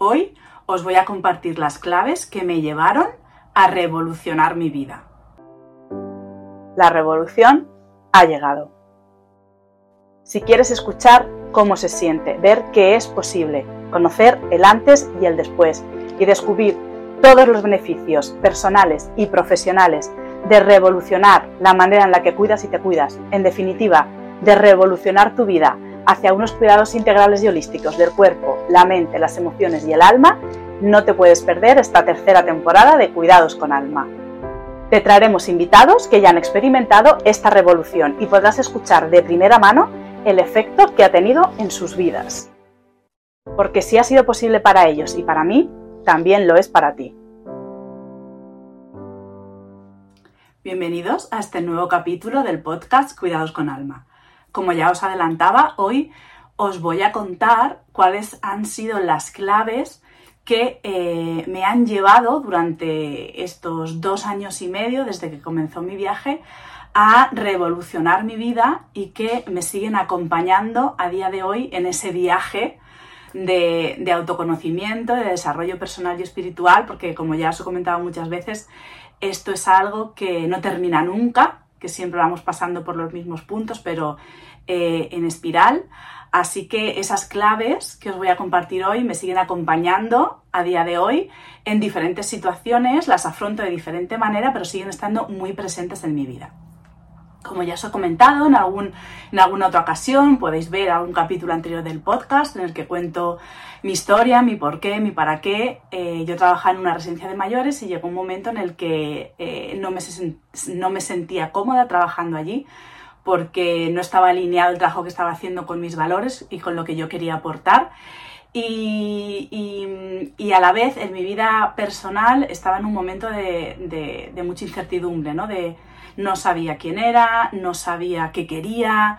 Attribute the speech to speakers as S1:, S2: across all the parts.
S1: Hoy os voy a compartir las claves que me llevaron a revolucionar mi vida. La revolución ha llegado. Si quieres escuchar cómo se siente, ver qué es posible, conocer el antes y el después y descubrir todos los beneficios personales y profesionales de revolucionar la manera en la que cuidas y te cuidas, en definitiva, de revolucionar tu vida hacia unos cuidados integrales y holísticos del cuerpo, la mente, las emociones y el alma, no te puedes perder esta tercera temporada de Cuidados con Alma. Te traeremos invitados que ya han experimentado esta revolución y podrás escuchar de primera mano el efecto que ha tenido en sus vidas. Porque si ha sido posible para ellos y para mí, también lo es para ti. Bienvenidos a este nuevo capítulo del podcast Cuidados con Alma. Como ya os adelantaba, hoy os voy a contar cuáles han sido las claves que eh, me han llevado durante estos dos años y medio desde que comenzó mi viaje a revolucionar mi vida y que me siguen acompañando a día de hoy en ese viaje de, de, autoconocimiento, de desarrollo personal y espiritual, porque como ya os he comentado muchas veces, esto es algo que no termina nunca, que siempre vamos pasando por los mismos puntos, pero eh, en espiral. Así que esas claves que os voy a compartir hoy me siguen acompañando a día de hoy en diferentes situaciones, las afronto de diferente manera, pero siguen estando muy presentes en mi vida. Como ya os he comentado en, algún, en alguna otra ocasión, podéis ver algún capítulo anterior del podcast en el que cuento mi historia, mi por qué, mi para qué. Eh, yo trabajaba en una residencia de mayores y llegó un momento en el que eh, no, me, no me sentía cómoda trabajando allí porque no estaba alineado el trabajo que estaba haciendo con mis valores y con lo que yo quería aportar. Y, a la vez en mi vida personal estaba en un momento de, mucha incertidumbre, ¿no? De, no sabía quién era, no sabía qué quería,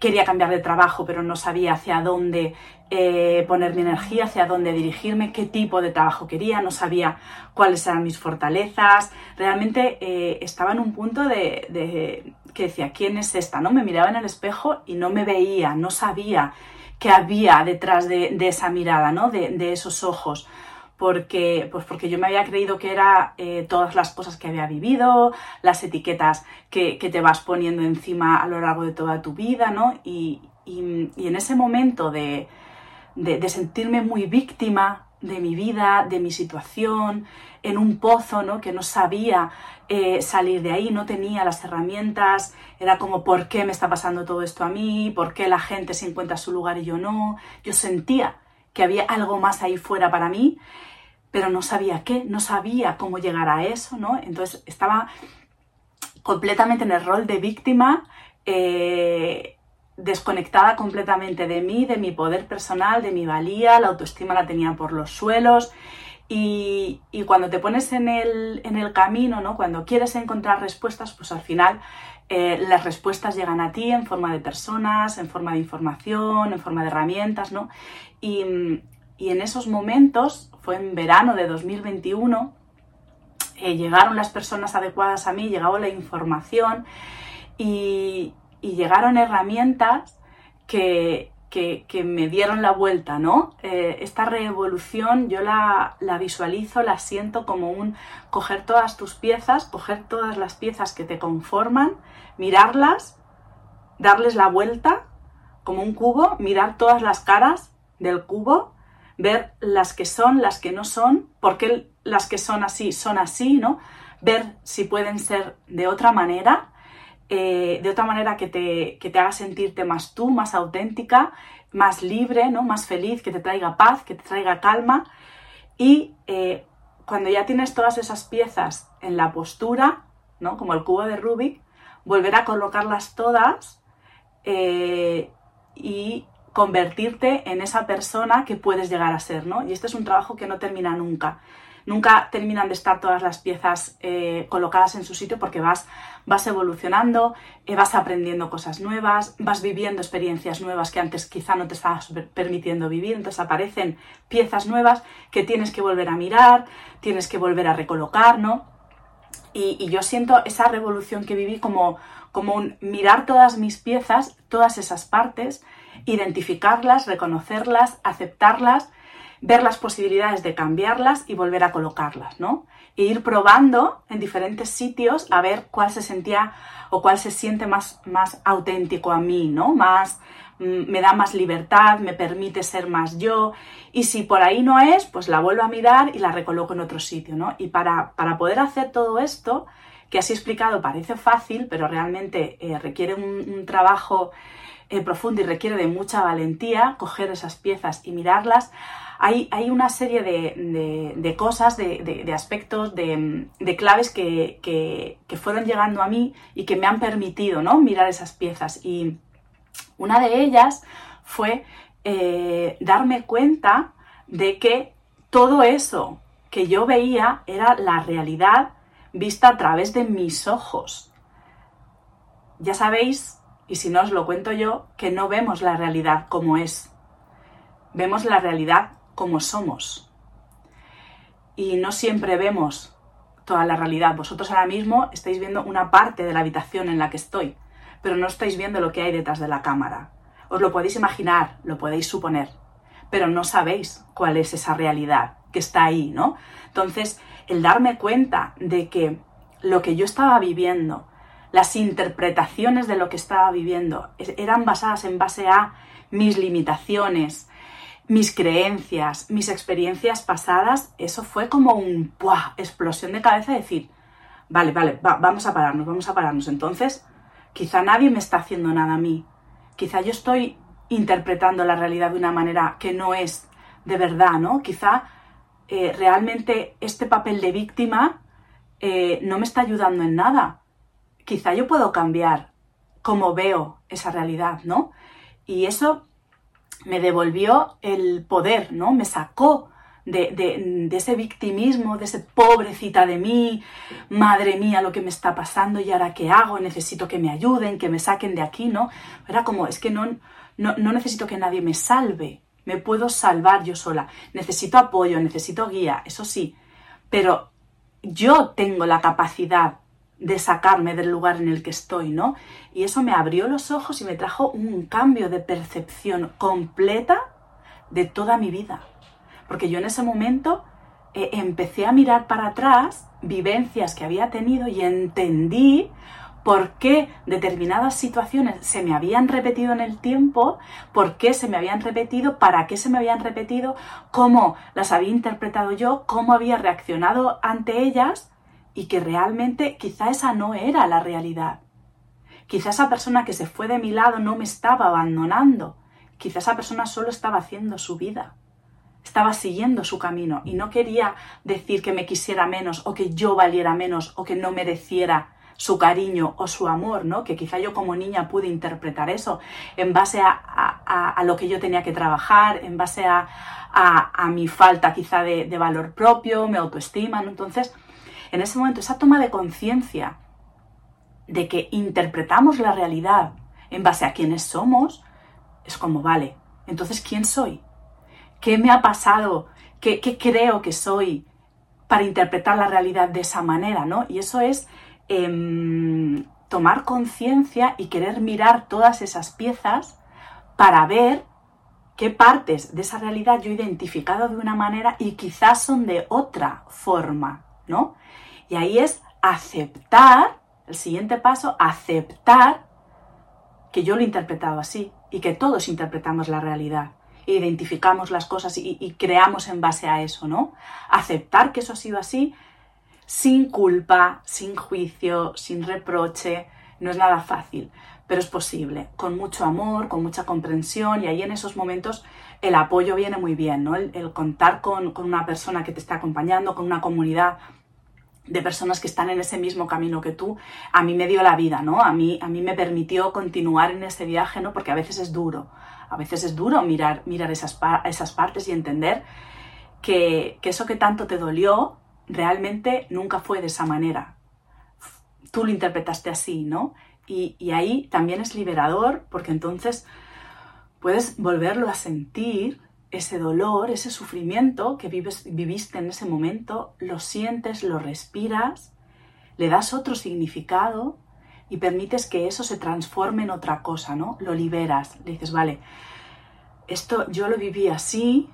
S1: quería cambiar de trabajo, pero no sabía hacia dónde eh, poner mi energía, hacia dónde dirigirme, qué tipo de trabajo quería, no sabía cuáles eran mis fortalezas. Realmente eh, estaba en un punto de, que decía, ¿quién es esta? ¿No? Me miraba en el espejo y no me veía, no sabía qué había detrás de, esa mirada, ¿no? de, esos ojos porque, pues porque yo me había creído que era eh, todas las cosas que había vivido, las etiquetas que, te vas poniendo encima a lo largo de toda tu vida, ¿no? Y, en ese momento de, de, sentirme muy víctima de mi vida, de mi situación, en un pozo, ¿no? Que no sabía eh, salir de ahí, no tenía las herramientas, era como, ¿por qué me está pasando todo esto a mí? ¿Por qué la gente se encuentra en su lugar y yo no? Yo sentía que había algo más ahí fuera para mí pero no sabía qué, no sabía cómo llegar a eso, ¿no? Entonces estaba completamente en el rol de víctima, eh, desconectada completamente de mí, de mi poder personal, de mi valía, la autoestima la tenía por los suelos. Y, cuando te pones en el, camino, ¿no? cuando quieres encontrar respuestas, pues al final eh, las respuestas llegan a ti en forma de personas, en forma de información, en forma de herramientas, ¿no? Y, y en esos momentos, fue en verano de 2021, eh, llegaron las personas adecuadas a mí, llegaba la información y, llegaron herramientas que, me dieron la vuelta, ¿no? Eh, esta revolución yo la, la, visualizo, la siento como un coger todas tus piezas, coger todas las piezas que te conforman, mirarlas, darles la vuelta como un cubo, mirar todas las caras del cubo ver las que son, las que no son, por qué las que son así son así, ¿no? Ver si pueden ser de otra manera, eh, de otra manera que te, te haga sentirte más tú, más auténtica, más libre, ¿no? Más feliz, que te traiga paz, que te traiga calma. Y eh, cuando ya tienes todas esas piezas en la postura, ¿no? Como el cubo de Rubik, volver a colocarlas todas eh, y convertirte en esa persona que puedes llegar a ser, ¿no? Y este es un trabajo que no termina nunca. Nunca terminan de estar todas las piezas eh, colocadas en su sitio porque vas, vas evolucionando, eh, vas aprendiendo cosas nuevas, vas viviendo experiencias nuevas que antes quizá no te estabas permitiendo vivir, entonces aparecen piezas nuevas que tienes que volver a mirar, tienes que volver a recolocar, ¿no? Y, y yo siento esa revolución que viví como, como un mirar todas mis piezas, todas esas partes, identificarlas, reconocerlas, aceptarlas, ver las posibilidades de cambiarlas y volver a colocarlas, ¿no? E ir probando en diferentes sitios a ver cuál se sentía o cuál se siente más, más auténtico a mí, ¿no? Más, mm, me da más libertad, me permite ser más yo. Y si por ahí no es, pues la vuelvo a mirar y la recoloco en otro sitio, ¿no? Y para, para poder hacer todo esto, que así explicado parece fácil, pero realmente eh, requiere un, trabajo eh, profundo y requiere de mucha valentía coger esas piezas y mirarlas, hay, una serie de, cosas, de, aspectos, de, claves que, fueron llegando a mí y que me han permitido ¿no? mirar esas piezas. Y una de ellas fue eh, darme cuenta de que todo eso que yo veía era la realidad vista a través de mis ojos. Ya sabéis, y si no os lo cuento yo, que no vemos la realidad como es. Vemos la realidad como somos. Y no siempre vemos toda la realidad. Vosotros ahora mismo estáis viendo una parte de la habitación en la que estoy, pero no estáis viendo lo que hay detrás de la cámara. Os lo podéis imaginar, lo podéis suponer, pero no sabéis cuál es esa realidad que está ahí, ¿no? Entonces, el darme cuenta de que lo que yo estaba viviendo, las interpretaciones de lo que estaba viviendo, eran basadas en base a mis limitaciones, mis creencias, mis experiencias pasadas, eso fue como un explosión de cabeza de decir, vale, vale, vamos a pararnos, vamos a pararnos. Entonces, quizá nadie me está haciendo nada a mí. Quizá yo estoy interpretando la realidad de una manera que no es de verdad, ¿no? Quizá eh, realmente este papel de víctima eh, no me está ayudando en nada. Quizá yo puedo cambiar cómo veo esa realidad, ¿no? Y eso me devolvió el poder, ¿no? Me sacó de, ese victimismo, de ese pobrecita de mí, madre mía, lo que me está pasando y ahora qué hago, necesito que me ayuden, que me saquen de aquí, ¿no? Era como, es que no, no, no necesito que nadie me salve, me puedo salvar yo sola, necesito apoyo, necesito guía, eso sí, pero yo tengo la capacidad de sacarme del lugar en el que estoy, ¿no? Y eso me abrió los ojos y me trajo un cambio de percepción completa de toda mi vida. Porque yo en ese momento eh, empecé a mirar para atrás vivencias que había tenido y entendí por qué determinadas situaciones se me habían repetido en el tiempo, por qué se me habían repetido, para qué se me habían repetido, cómo las había interpretado yo, cómo había reaccionado ante ellas y que realmente quizá esa no era la realidad. Quizá esa persona que se fue de mi lado no me estaba abandonando. Quizá esa persona solo estaba haciendo su vida. Estaba siguiendo su camino y no quería decir que me quisiera menos o que yo valiera menos o que no mereciera su cariño o su amor, ¿no? Que quizá yo como niña pude interpretar eso en base a, lo que yo tenía que trabajar, en base a, mi falta quizá de, de, valor propio, mi autoestima, ¿no? Entonces, en ese momento, esa toma de conciencia de que interpretamos la realidad en base a quiénes somos, es como, vale, entonces, ¿quién soy? ¿Qué me ha pasado? ¿Qué, creo que soy para interpretar la realidad de esa manera? ¿no? Y eso es em, tomar conciencia y querer mirar todas esas piezas para ver qué partes de esa realidad yo he identificado de una manera y quizás son de otra forma, ¿no? Y ahí es aceptar, el siguiente paso, aceptar que yo lo he interpretado así y que todos interpretamos la realidad identificamos las cosas y, creamos en base a eso, ¿no? Aceptar que eso ha sido así sin culpa, sin juicio, sin reproche, no es nada fácil, pero es posible, con mucho amor, con mucha comprensión y ahí en esos momentos el apoyo viene muy bien, ¿no? El, contar con, con, una persona que te está acompañando, con una comunidad de personas que están en ese mismo camino que tú, a mí me dio la vida, ¿no? A mí, a mí me permitió continuar en ese viaje, ¿no? Porque a veces es duro, a veces es duro mirar, mirar esas, esas partes y entender que, que eso que tanto te dolió realmente nunca fue de esa manera. Tú lo interpretaste así, ¿no? Y, y ahí también es liberador porque entonces puedes volverlo a sentir ese dolor, ese sufrimiento que vives, viviste en ese momento, lo sientes, lo respiras, le das otro significado y permites que eso se transforme en otra cosa, ¿no? Lo liberas, le dices, vale, esto yo lo viví así,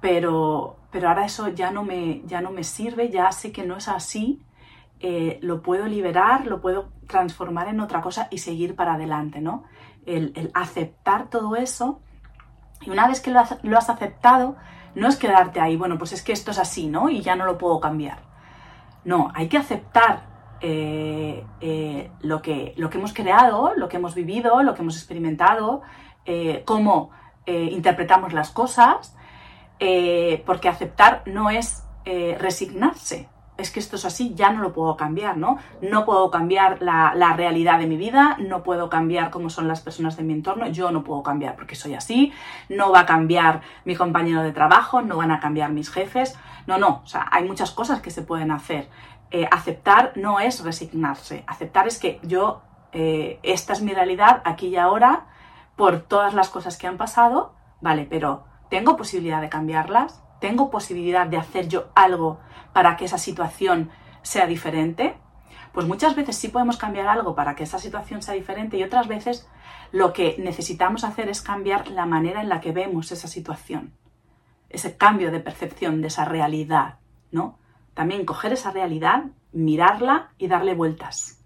S1: pero, pero ahora eso ya no, me, ya no me sirve, ya sé que no es así, eh, lo puedo liberar, lo puedo transformar en otra cosa y seguir para adelante, ¿no? El, aceptar todo eso y una vez que lo has, lo has aceptado, no es quedarte ahí, bueno, pues es que esto es así, ¿no? Y ya no lo puedo cambiar. No, hay que aceptar eh, eh, lo, que, lo que hemos creado, lo que hemos vivido, lo que hemos experimentado, cómo interpretamos las cosas eh, porque aceptar no es eh, resignarse. Es que esto es así, ya no lo puedo cambiar, ¿no? No puedo cambiar la, realidad de mi vida, no puedo cambiar cómo son las personas de mi entorno, yo no puedo cambiar porque soy así, no va a cambiar mi compañero de trabajo, no van a cambiar mis jefes. No, no, o sea, hay muchas cosas que se pueden hacer. Eh, aceptar no es resignarse, aceptar es que yo, esta es mi realidad aquí y ahora, por todas las cosas que han pasado, vale, pero ¿Tengo posibilidad de cambiarlas? ¿Tengo posibilidad de hacer yo algo para que esa situación sea diferente? Pues muchas veces sí podemos cambiar algo para que esa situación sea diferente y otras veces lo que necesitamos hacer es cambiar la manera en la que vemos esa situación. Ese cambio de percepción de esa realidad, ¿no? También coger esa realidad, mirarla y darle vueltas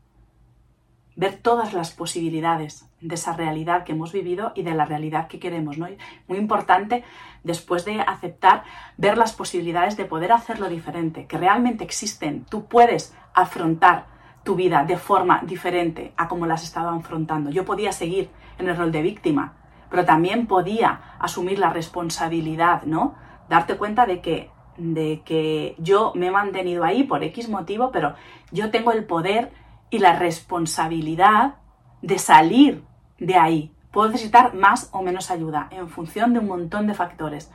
S1: ver todas las posibilidades de esa realidad que hemos vivido y de la realidad que queremos. ¿no? Muy importante, después de aceptar, ver las posibilidades de poder hacerlo diferente, que realmente existen. Tú puedes afrontar tu vida de forma diferente a como la has estado afrontando. Yo podía seguir en el rol de víctima, pero también podía asumir la responsabilidad, ¿no? Darte cuenta de que, de que yo me he mantenido ahí por X motivo, pero yo tengo el poder y la responsabilidad de salir de ahí. Puedo necesitar más o menos ayuda en función de un montón de factores,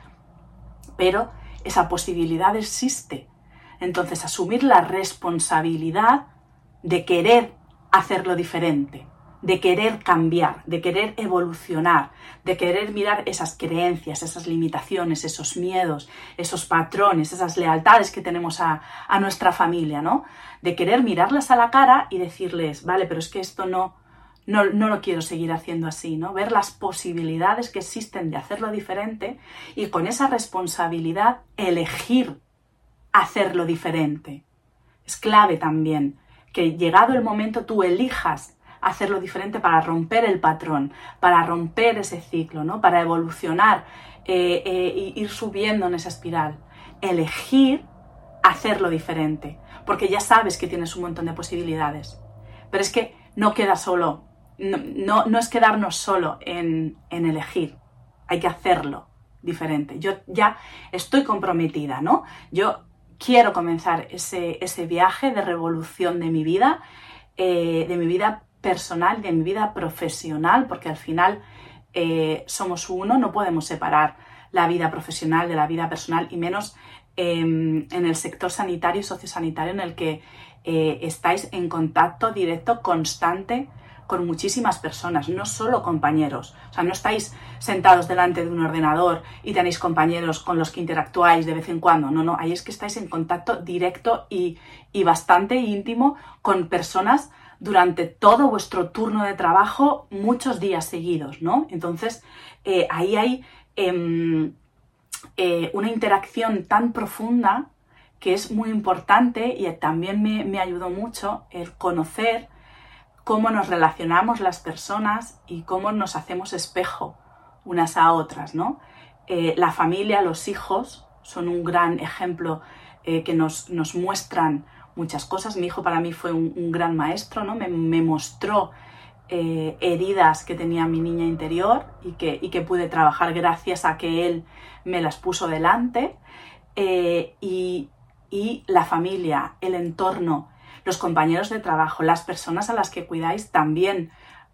S1: pero esa posibilidad existe. Entonces, asumir la responsabilidad de querer hacerlo diferente de querer cambiar, de querer evolucionar, de querer mirar esas creencias, esas limitaciones, esos miedos, esos patrones, esas lealtades que tenemos a, nuestra familia, ¿no? De querer mirarlas a la cara y decirles, vale, pero es que esto no, no, no, lo quiero seguir haciendo así, ¿no? Ver las posibilidades que existen de hacerlo diferente y con esa responsabilidad elegir hacerlo diferente. Es clave también que llegado el momento tú elijas hacerlo diferente para romper el patrón, para romper ese ciclo, ¿no? para evolucionar e ir subiendo en esa espiral. Elegir hacerlo diferente, porque ya sabes que tienes un montón de posibilidades. Pero es que no queda solo, no, no, es quedarnos solo en, en elegir, hay que hacerlo diferente. Yo ya estoy comprometida, ¿no? Yo quiero comenzar ese, ese viaje de revolución de mi vida, eh, de mi vida personal, de mi vida profesional, porque al final eh, somos uno, no podemos separar la vida profesional de la vida personal y menos em, en el sector sanitario y sociosanitario en el que eh, estáis en contacto directo constante con muchísimas personas, no solo compañeros. O sea, no estáis sentados delante de un ordenador y tenéis compañeros con los que interactuáis de vez en cuando. No, no, ahí es que estáis en contacto directo y, y bastante íntimo con personas durante todo vuestro turno de trabajo muchos días seguidos, ¿no? Entonces, eh, ahí hay em, eh, una interacción tan profunda que es muy importante y también me, ayudó mucho el conocer cómo nos relacionamos las personas y cómo nos hacemos espejo unas a otras, ¿no? Eh, la familia, los hijos son un gran ejemplo que nos, nos muestran muchas cosas. Mi hijo para mí fue un, gran maestro, ¿no? Me, mostró eh, heridas que tenía mi niña interior y que, que, pude trabajar gracias a que él me las puso delante. Eh, y, la familia, el entorno, los compañeros de trabajo, las personas a las que cuidáis también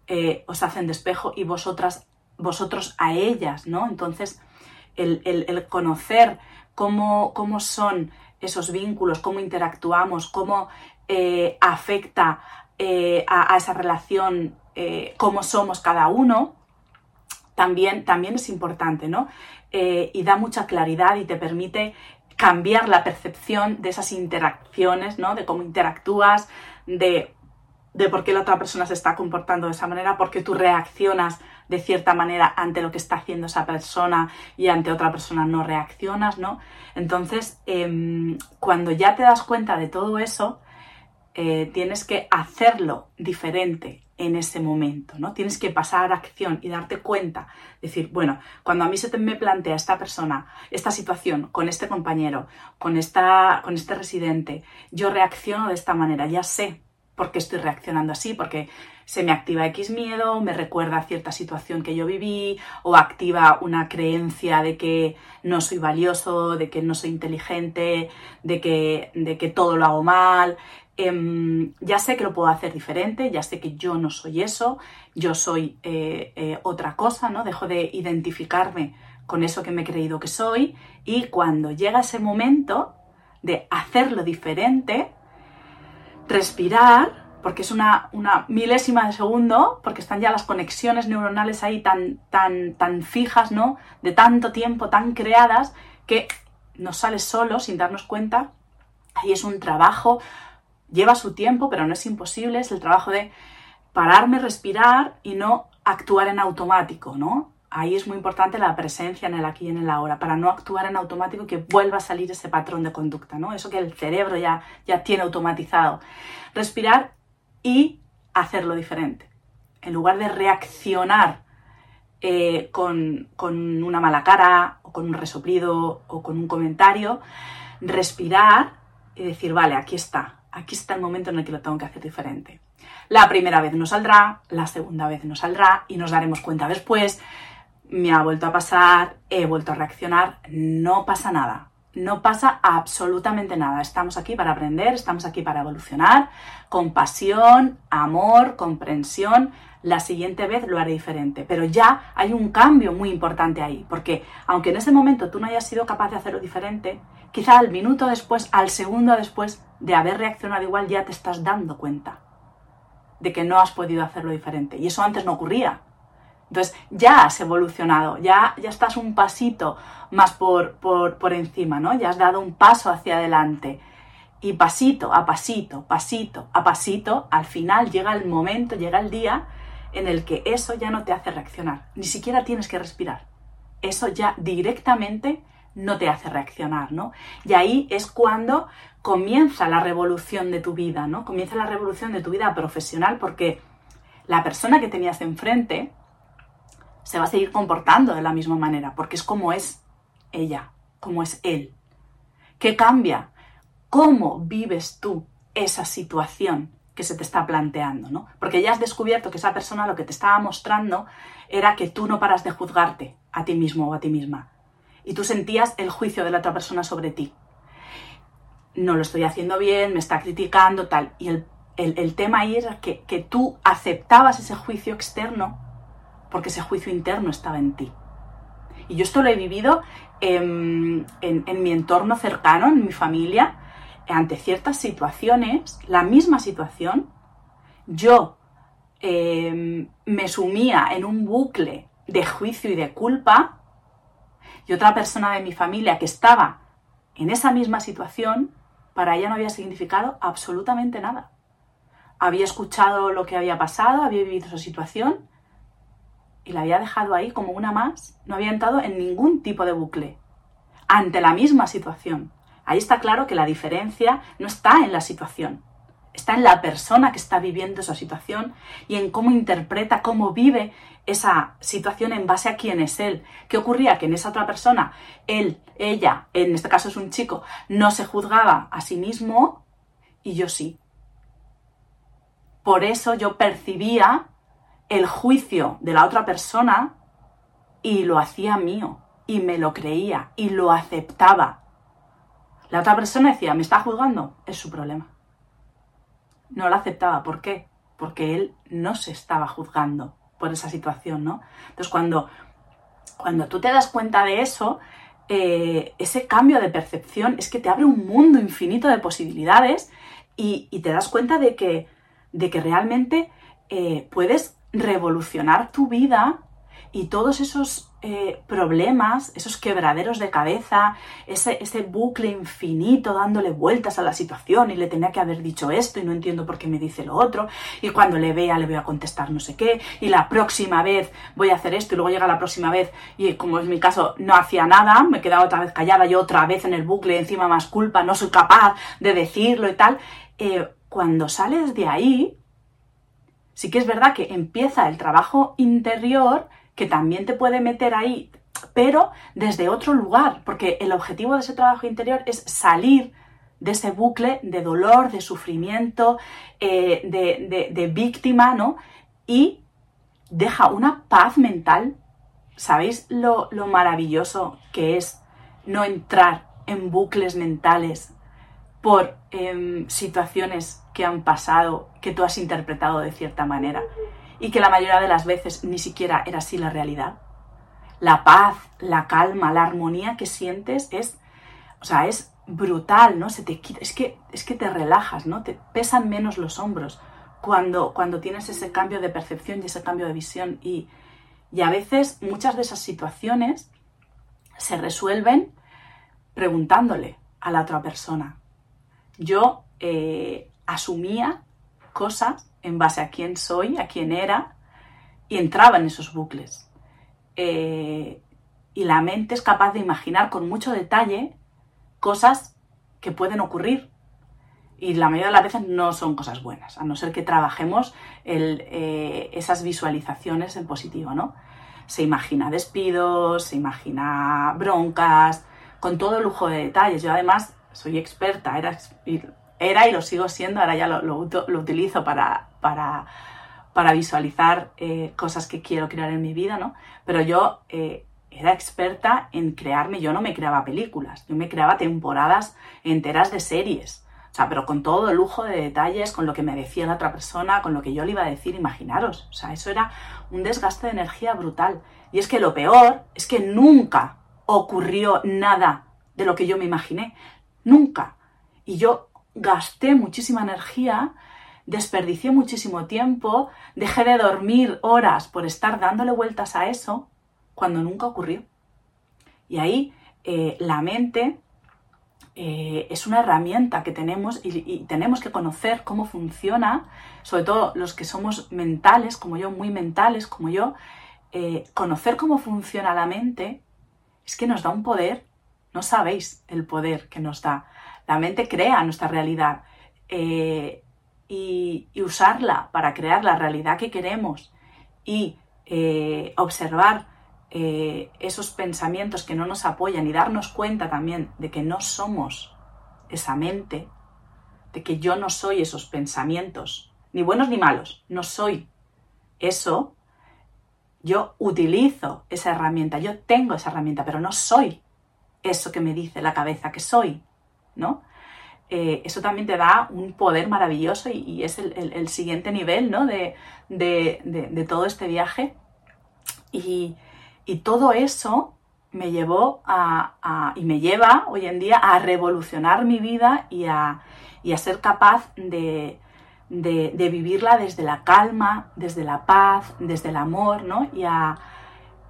S1: eh, os hacen despejo y vosotras, vosotros a ellas, ¿no? Entonces, el, conocer cómo, cómo son esos vínculos, cómo interactuamos, cómo eh, afecta eh, a, esa relación, eh, cómo somos cada uno, también, también es importante, ¿no? y da mucha claridad y te permite cambiar la percepción de esas interacciones, ¿no? De cómo interactúas, de, de por qué la otra persona se está comportando de esa manera, por qué tú reaccionas de cierta manera ante lo que está haciendo esa persona y ante otra persona no reaccionas, ¿no? Entonces, em, cuando ya te das cuenta de todo eso, eh, tienes que hacerlo diferente en ese momento, ¿no? Tienes que pasar a acción y darte cuenta, decir, bueno, cuando a mí se me plantea esta persona, esta situación, con este compañero, con, esta, con este residente, yo reacciono de esta manera, ya sé por qué estoy reaccionando así, porque se me activa X miedo, me recuerda cierta situación que yo viví, o activa una creencia de que no soy valioso, de que no soy inteligente, de que, de que todo lo hago mal. Em, ya sé que lo puedo hacer diferente, ya sé que yo no soy eso, yo soy eh, eh, otra cosa, ¿no? Dejo de identificarme con eso que me he creído que soy y cuando llega ese momento de hacerlo diferente, respirar, porque es una, una, milésima de segundo, porque están ya las conexiones neuronales ahí tan, tan, tan fijas, ¿no? De tanto tiempo, tan creadas, que nos sale solo sin darnos cuenta. Ahí es un trabajo lleva su tiempo, pero no es imposible, es el trabajo de pararme, respirar y no actuar en automático, ¿no? Ahí es muy importante la presencia en el aquí y en el ahora, para no actuar en automático y que vuelva a salir ese patrón de conducta, ¿no? Eso que el cerebro ya, ya tiene automatizado. Respirar y hacerlo diferente. En lugar de reaccionar eh, con, con una mala cara, o con un resoplido, o con un comentario, respirar y decir, vale, aquí está, aquí está el momento en el que lo tengo que hacer diferente. La primera vez no saldrá, la segunda vez no saldrá y nos daremos cuenta después, me ha vuelto a pasar, he vuelto a reaccionar, no pasa nada, no pasa absolutamente nada. Estamos aquí para aprender, estamos aquí para evolucionar, compasión, amor, comprensión. La siguiente vez lo haré diferente, pero ya hay un cambio muy importante ahí, porque aunque en ese momento tú no hayas sido capaz de hacerlo diferente, quizá al minuto después, al segundo después, de haber reaccionado igual ya te estás dando cuenta de que no has podido hacerlo diferente. Y eso antes no ocurría. Entonces ya has evolucionado, ya, ya estás un pasito más por, por, por encima, ¿no? Ya has dado un paso hacia adelante. Y pasito a pasito, pasito a pasito, al final llega el momento, llega el día en el que eso ya no te hace reaccionar. Ni siquiera tienes que respirar. Eso ya directamente no te hace reaccionar, ¿no? Y ahí es cuando comienza la revolución de tu vida, ¿no? Comienza la revolución de tu vida profesional porque la persona que tenías enfrente se va a seguir comportando de la misma manera, porque es como es ella, como es él. ¿Qué cambia? ¿Cómo vives tú esa situación que se te está planteando, ¿no? Porque ya has descubierto que esa persona lo que te estaba mostrando era que tú no paras de juzgarte a ti mismo o a ti misma. Y tú sentías el juicio de la otra persona sobre ti no lo estoy haciendo bien, me está criticando, tal. Y el, tema ahí era que, tú aceptabas ese juicio externo porque ese juicio interno estaba en ti. Y yo esto lo he vivido en, mi entorno cercano, en mi familia, ante ciertas situaciones, la misma situación, yo em, me sumía en un bucle de juicio y de culpa y otra persona de mi familia que estaba en esa misma situación para ella no había significado absolutamente nada. Había escuchado lo que había pasado, había vivido esa situación y la había dejado ahí como una más. No había entrado en ningún tipo de bucle ante la misma situación. Ahí está claro que la diferencia no está en la situación, está en la persona que está viviendo esa situación y en cómo interpreta, cómo vive esa situación en base a quién es él. ¿Qué ocurría? Que en esa otra persona, él, ella, en este caso es un chico, no se juzgaba a sí mismo y yo sí. Por eso yo percibía el juicio de la otra persona y lo hacía mío y me lo creía y lo aceptaba. La otra persona decía, ¿me está juzgando? Es su problema. No lo aceptaba. ¿Por qué? Porque él no se estaba juzgando por esa situación, ¿no? Entonces, cuando, cuando tú te das cuenta de eso, eh, ese cambio de percepción es que te abre un mundo infinito de posibilidades y, te das cuenta de que, de que realmente eh, puedes revolucionar tu vida y todos esos eh, problemas, esos quebraderos de cabeza, ese, ese, bucle infinito dándole vueltas a la situación y le tenía que haber dicho esto y no entiendo por qué me dice lo otro y cuando le vea le voy a contestar no sé qué y la próxima vez voy a hacer esto y luego llega la próxima vez y como es mi caso no hacía nada, me quedaba otra vez callada y otra vez en el bucle, encima más culpa, no soy capaz de decirlo y tal. Eh, cuando sales de ahí, sí que es verdad que empieza el trabajo interior que también te puede meter ahí, pero desde otro lugar, porque el objetivo de ese trabajo interior es salir de ese bucle de dolor, de sufrimiento, eh, de, víctima, ¿no? Y deja una paz mental. ¿Sabéis lo, maravilloso que es no entrar en bucles mentales por em, situaciones que han pasado, que tú has interpretado de cierta manera? y que la mayoría de las veces ni siquiera era así la realidad. La paz, la calma, la armonía que sientes es, o sea, es brutal, ¿no? Se te es que, es que te relajas, ¿no? Te pesan menos los hombros cuando, cuando tienes ese cambio de percepción y ese cambio de visión y, y a veces muchas de esas situaciones se resuelven preguntándole a la otra persona. Yo eh, asumía cosas en base a quién soy, a quién era, y entraba en esos bucles. Eh, y la mente es capaz de imaginar con mucho detalle cosas que pueden ocurrir. Y la mayoría de las veces no son cosas buenas, a no ser que trabajemos eh, esas visualizaciones en positivo, ¿no? Se imagina despidos, se imagina broncas, con todo lujo de detalles. Yo además soy experta, era, era y lo sigo siendo, ahora ya lo, lo utilizo para, para, para visualizar eh, cosas que quiero crear en mi vida, ¿no? Pero yo eh, era experta en crearme, yo no me creaba películas, yo me creaba temporadas enteras de series. O sea, pero con todo el lujo de detalles, con lo que me decía la otra persona, con lo que yo le iba a decir, imaginaros. O sea, eso era un desgaste de energía brutal. Y es que lo peor es que nunca ocurrió nada de lo que yo me imaginé. Nunca. Y yo gasté muchísima energía desperdicié muchísimo tiempo, dejé de dormir horas por estar dándole vueltas a eso, cuando nunca ocurrió. Y ahí eh, la mente eh, es una herramienta que tenemos y, tenemos que conocer cómo funciona, sobre todo los que somos mentales, como yo, muy mentales, como yo, eh, conocer cómo funciona la mente es que nos da un poder, no sabéis el poder que nos da. La mente crea nuestra realidad y, usarla para crear la realidad que queremos y eh, observar eh, esos pensamientos que no nos apoyan y darnos cuenta también de que no somos esa mente, de que yo no soy esos pensamientos, ni buenos ni malos, no soy eso, yo utilizo esa herramienta, yo tengo esa herramienta, pero no soy eso que me dice la cabeza que soy, ¿no? Eh, eso también te da un poder maravilloso y, es el, siguiente nivel ¿no? de, todo este viaje. Y, todo eso me llevó a, y me lleva hoy en día a revolucionar mi vida y a, ser capaz de, vivirla desde la calma, desde la paz, desde el amor, ¿no? Y a,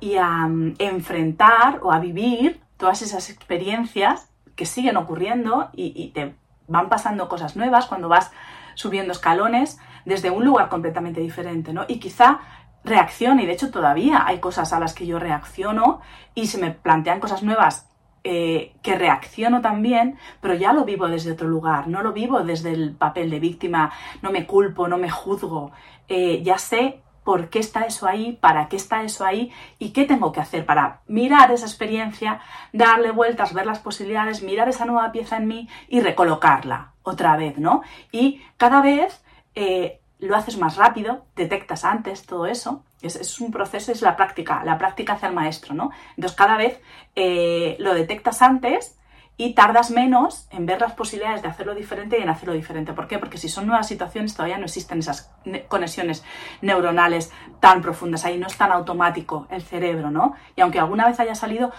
S1: mm, enfrentar o a vivir todas esas experiencias que siguen ocurriendo y, te van pasando cosas nuevas cuando vas subiendo escalones desde un lugar completamente diferente, ¿no? Y quizá reaccione, y de hecho todavía hay cosas a las que yo reacciono y se me plantean cosas nuevas eh, que reacciono también, pero ya lo vivo desde otro lugar, no lo vivo desde el papel de víctima, no me culpo, no me juzgo, eh, ya sé por qué está eso ahí, para qué está eso ahí y qué tengo que hacer para mirar esa experiencia, darle vueltas, ver las posibilidades, mirar esa nueva pieza en mí y recolocarla otra vez, ¿no? Y cada vez eh, lo haces más rápido, detectas antes todo eso. Es, un proceso, es la práctica, la práctica hacia el maestro, ¿no? Entonces cada vez eh, lo detectas antes y tardas menos en ver las posibilidades de hacerlo diferente y en hacerlo diferente. ¿Por qué? Porque si son nuevas situaciones todavía no existen esas conexiones neuronales tan profundas, ahí no es tan automático el cerebro, ¿no? Y aunque alguna vez haya salido,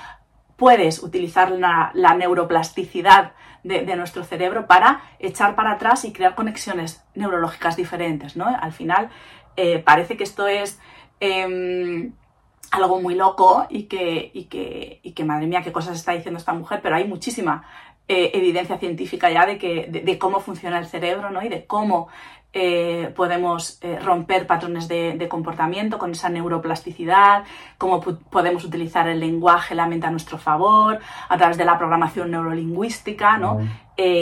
S1: puedes utilizar la, neuroplasticidad de, nuestro cerebro para echar para atrás y crear conexiones neurológicas diferentes, ¿no? Al final eh, parece que esto es... Em, algo muy loco y que, y que, y que, madre mía, qué cosas está diciendo esta mujer, pero hay muchísima eh, evidencia científica ya de, que, de, cómo funciona el cerebro ¿no? y de cómo eh, podemos eh, romper patrones de, comportamiento con esa neuroplasticidad, cómo podemos utilizar el lenguaje, la mente a nuestro favor, a través de la programación neurolingüística, ¿no?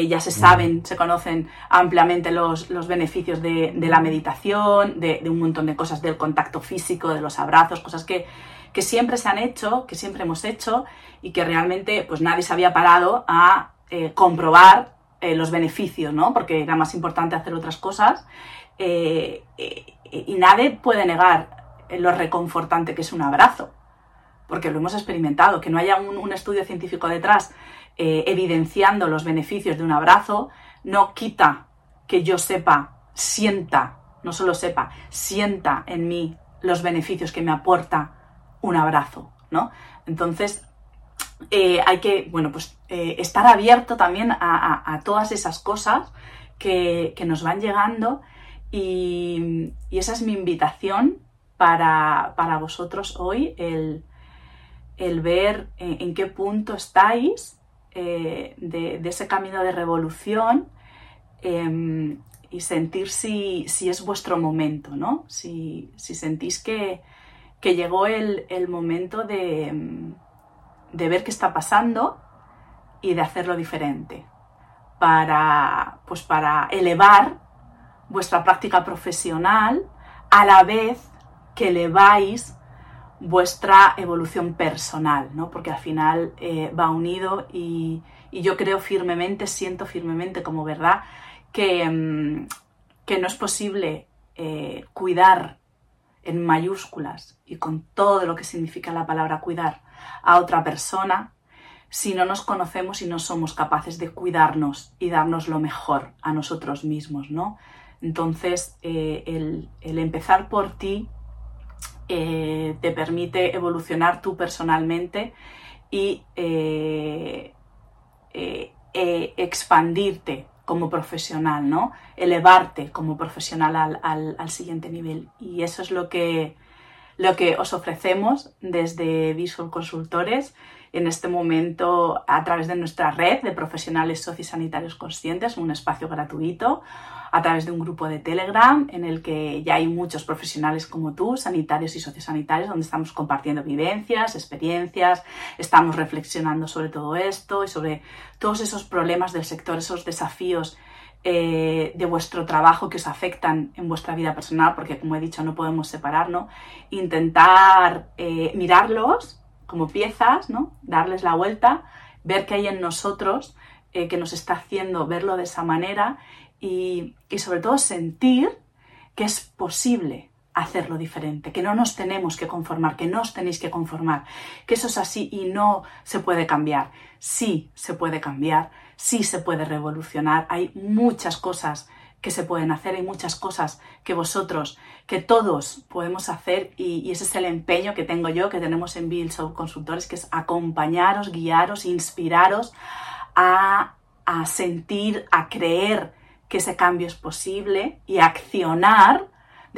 S1: ya se saben, se conocen ampliamente los, los beneficios de, de, la meditación, de, un montón de cosas, del contacto físico, de los abrazos, cosas que, que siempre se han hecho, que siempre hemos hecho y que realmente pues nadie se había parado a eh, comprobar eh, los beneficios, ¿no? Porque era más importante hacer otras cosas. Eh, y nadie puede negar lo reconfortante que es un abrazo, porque lo hemos experimentado. Que no haya un, estudio científico detrás evidenciando los beneficios de un abrazo, no quita que yo sepa, sienta, no solo sepa, sienta en mí los beneficios que me aporta un abrazo, ¿no? Entonces, eh, hay que, bueno, pues eh, estar abierto también a, todas esas cosas que, nos van llegando y, esa es mi invitación para, vosotros hoy, el, ver en, qué punto estáis eh, de, ese camino de revolución em, y sentir si, es vuestro momento, ¿no? Si, sentís que, llegó el momento de de ver qué está pasando y de hacerlo diferente para, pues para elevar vuestra práctica profesional a la vez que eleváis vuestra evolución personal, ¿no? porque al final eh, va unido y, yo creo firmemente, siento firmemente como verdad que, mm, que no es posible eh, cuidar en mayúsculas y con todo lo que significa la palabra cuidar a otra persona si no nos conocemos y no somos capaces de cuidarnos y darnos lo mejor a nosotros mismos, ¿no? Entonces, eh, el, empezar por ti eh, te permite evolucionar tú personalmente y eh, expandirte como profesional, ¿no? Elevarte como profesional al, siguiente nivel. Y eso es lo que, lo que os ofrecemos desde Visual Consultores en este momento a través de nuestra red de profesionales sociosanitarios conscientes, un espacio gratuito, a través de un grupo de Telegram en el que ya hay muchos profesionales como tú, sanitarios y sociosanitarios, donde estamos compartiendo vivencias, experiencias, estamos reflexionando sobre todo esto y sobre todos esos problemas del sector, esos desafíos eh, de vuestro trabajo que os afectan en vuestra vida personal, porque como he dicho, no podemos separarnos, intentar eh, mirarlos como piezas, ¿no? darles la vuelta, ver qué hay en nosotros eh, que nos está haciendo verlo de esa manera y, y sobre todo sentir que es posible hacerlo diferente, que no nos tenemos que conformar, que no os tenéis que conformar, que eso es así y no se puede cambiar. Sí se puede cambiar, sí se puede revolucionar, hay muchas cosas que se pueden hacer, hay muchas cosas que vosotros, que todos podemos hacer y, ese es el empeño que tengo yo, que tenemos en Bill Show Consultores, que es acompañaros, guiaros, inspiraros a, a sentir, a creer que ese cambio es posible y accionar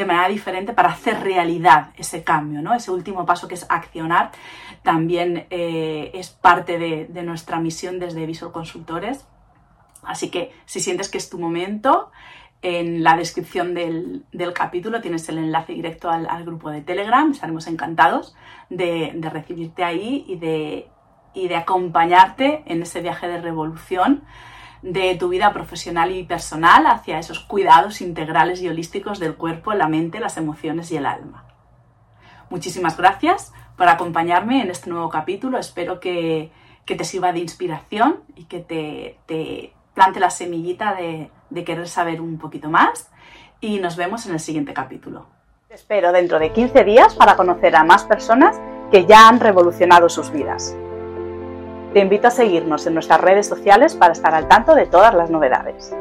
S1: de manera diferente para hacer realidad ese cambio, ¿no? Ese último paso que es accionar también eh, es parte de, nuestra misión desde Visual Consultores. Así que si sientes que es tu momento, en la descripción del, capítulo tienes el enlace directo al, grupo de Telegram. Estaremos encantados de, recibirte ahí y de, y de acompañarte en ese viaje de revolución de tu vida profesional y personal hacia esos cuidados integrales y holísticos del cuerpo, la mente, las emociones y el alma. Muchísimas gracias por acompañarme en este nuevo capítulo. Espero que, te sirva de inspiración y que te, plante la semillita de, de querer saber un poquito más. Y nos vemos en el siguiente capítulo. Te espero dentro de 15 días para conocer a más personas que ya han revolucionado sus vidas. Te invito a seguirnos en nuestras redes sociales para estar al tanto de todas las novedades.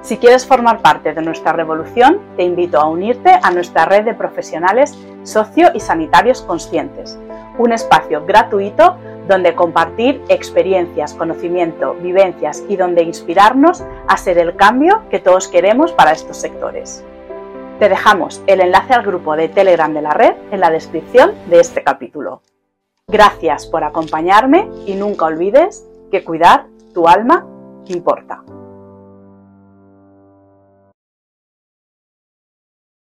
S1: Si quieres formar parte de nuestra revolución, te invito a unirte a nuestra red de profesionales socio y sanitarios conscientes, un espacio gratuito donde compartir experiencias, conocimiento, vivencias y donde inspirarnos a ser el cambio que todos queremos para estos sectores. Te dejamos el enlace al grupo de Telegram de la red en la descripción de este capítulo. Gracias por acompañarme y nunca olvides que cuidar tu alma importa.